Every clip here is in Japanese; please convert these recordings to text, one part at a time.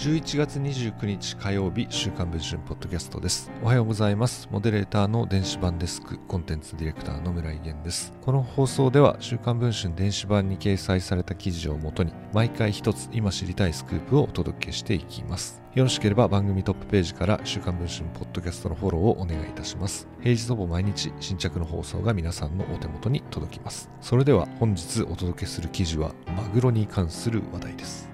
11月29日火曜日週刊文春ポッドキャストです。おはようございます。モデレーターの電子版デスクコンテンツディレクターの村井源です。この放送では週刊文春電子版に掲載された記事をもとに毎回一つ今知りたいスクープをお届けしていきます。よろしければ番組トップページから週刊文春ポッドキャストのフォローをお願いいたします。平日ほぼ毎日新着の放送が皆さんのお手元に届きます。それでは本日お届けする記事はマグロに関する話題です。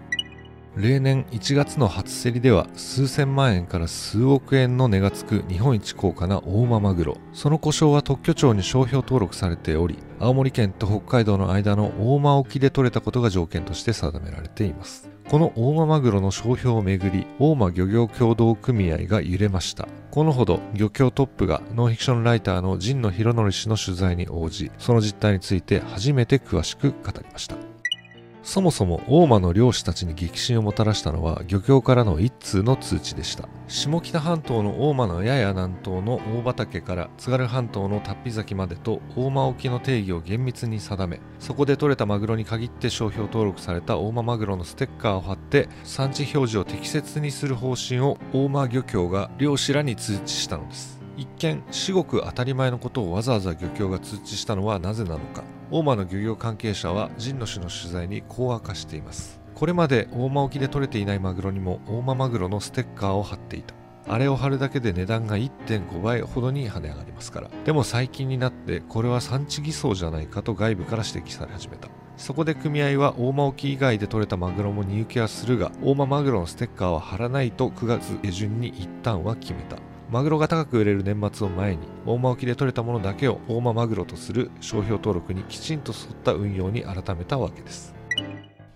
例年1月の初競りでは数千万円から数億円の値がつく日本一高価な大間マグロ。その故障は特許庁に商標登録されており青森県と北海道の間の大間沖で取れたことが条件として定められています。この大間マグロの商標をめぐり大間漁業協同組合が揺れました。このほど漁協トップがノンフィクションライターの神野博則氏の取材に応じその実態について初めて詳しく語りました。そもそも大間の漁師たちに激震をもたらしたのは漁協からの一通の通知でした。下北半島の大間のやや南東の大畑から津軽半島の達比崎までと大間沖の定義を厳密に定めそこで取れたマグロに限って商標登録された大間マグロのステッカーを貼って産地表示を適切にする方針を大間漁協が漁師らに通知したのです。一見至極当たり前のことをわざわざ漁協が通知したのはなぜなのか。大間の漁業関係者は神野氏の取材にこう明かしています。これまで大間沖で取れていないマグロにも大間マグロのステッカーを貼っていた。あれを貼るだけで値段が1.5倍ほどに跳ね上がりますから。でも最近になってこれは産地偽装じゃないかと外部から指摘され始めた。そこで組合は大間沖以外で取れたマグロも荷受けはするが大間マグロのステッカーは貼らないと9月下旬に一旦は決めた。マグロが高く売れる年末を前に大間沖で取れたものだけを大間マグロとする商標登録にきちんと沿った運用に改めたわけです。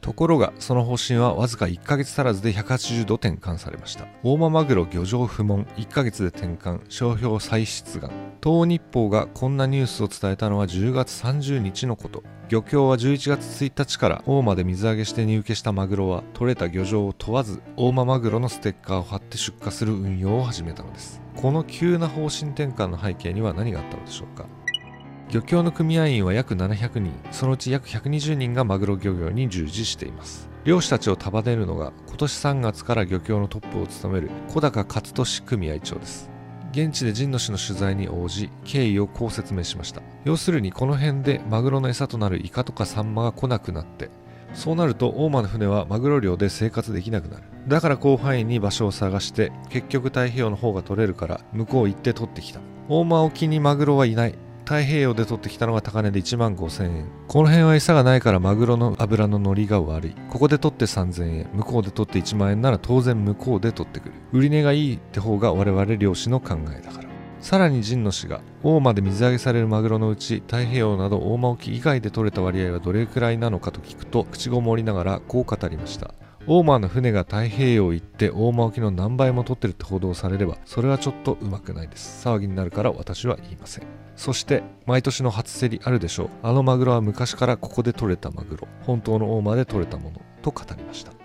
ところがその方針はわずか1ヶ月足らずで180度転換されました。大間マグロ漁場不問1ヶ月で転換商標再出願。東日報がこんなニュースを伝えたのは10月30日のこと。漁協は11月1日から大間で水揚げして入荷したマグロは取れた漁場を問わず大間マグロのステッカーを貼って出荷する運用を始めたのです。この急な方針転換の背景には何があったのでしょうか。漁協の組合員は約700人そのうち約120人がマグロ漁業に従事しています。漁師たちを束ねるのが今年3月から漁協のトップを務める小高勝利組合長です。現地で神野氏の取材に応じ経緯をこう説明しました。要するにこの辺でマグロの餌となるイカとかサンマが来なくなってそうなると大間の船はマグロ漁で生活できなくなる。だから広範囲に場所を探して結局太平洋の方が取れるから向こう行って取ってきた。大間沖にマグロはいない。太平洋で取ってきたのが高値で1万5000円。この辺は餌がないからマグロの脂の乗りが悪い。ここで取って3000円。向こうで取って1万円なら当然向こうで取ってくる。売値がいいって方が我々漁師の考えだから。さらに神野氏が大間で水揚げされるマグロのうち太平洋など大間沖以外で取れた割合はどれくらいなのかと聞くと口ごもりながらこう語りました。大間の船が太平洋行って大間沖の何倍も取ってるって報道されればそれはちょっとうまくないです。騒ぎになるから私は言いません。そして毎年の初競りあるでしょう。あのマグロは昔からここで取れたマグロ。本当の大間で取れたもの。と語りました。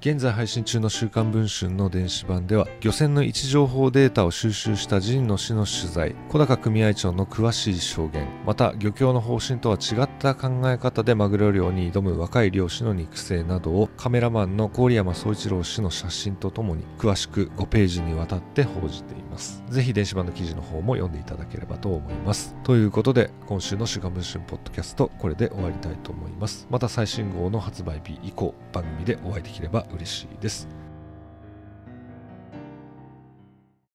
現在配信中の週刊文春の電子版では漁船の位置情報データを収集した神野氏の取材小高組合長の詳しい証言また漁協の方針とは違った考え方でマグロ漁に挑む若い漁師の肉声などをカメラマンの郡山総一郎氏の写真とともに詳しく5ページにわたって報じています。ぜひ電子版の記事の方も読んでいただければと思います。ということで今週の週刊文春ポッドキャストこれで終わりたいと思います。また最新号の発売日以降番組でお会いできれば嬉しいです。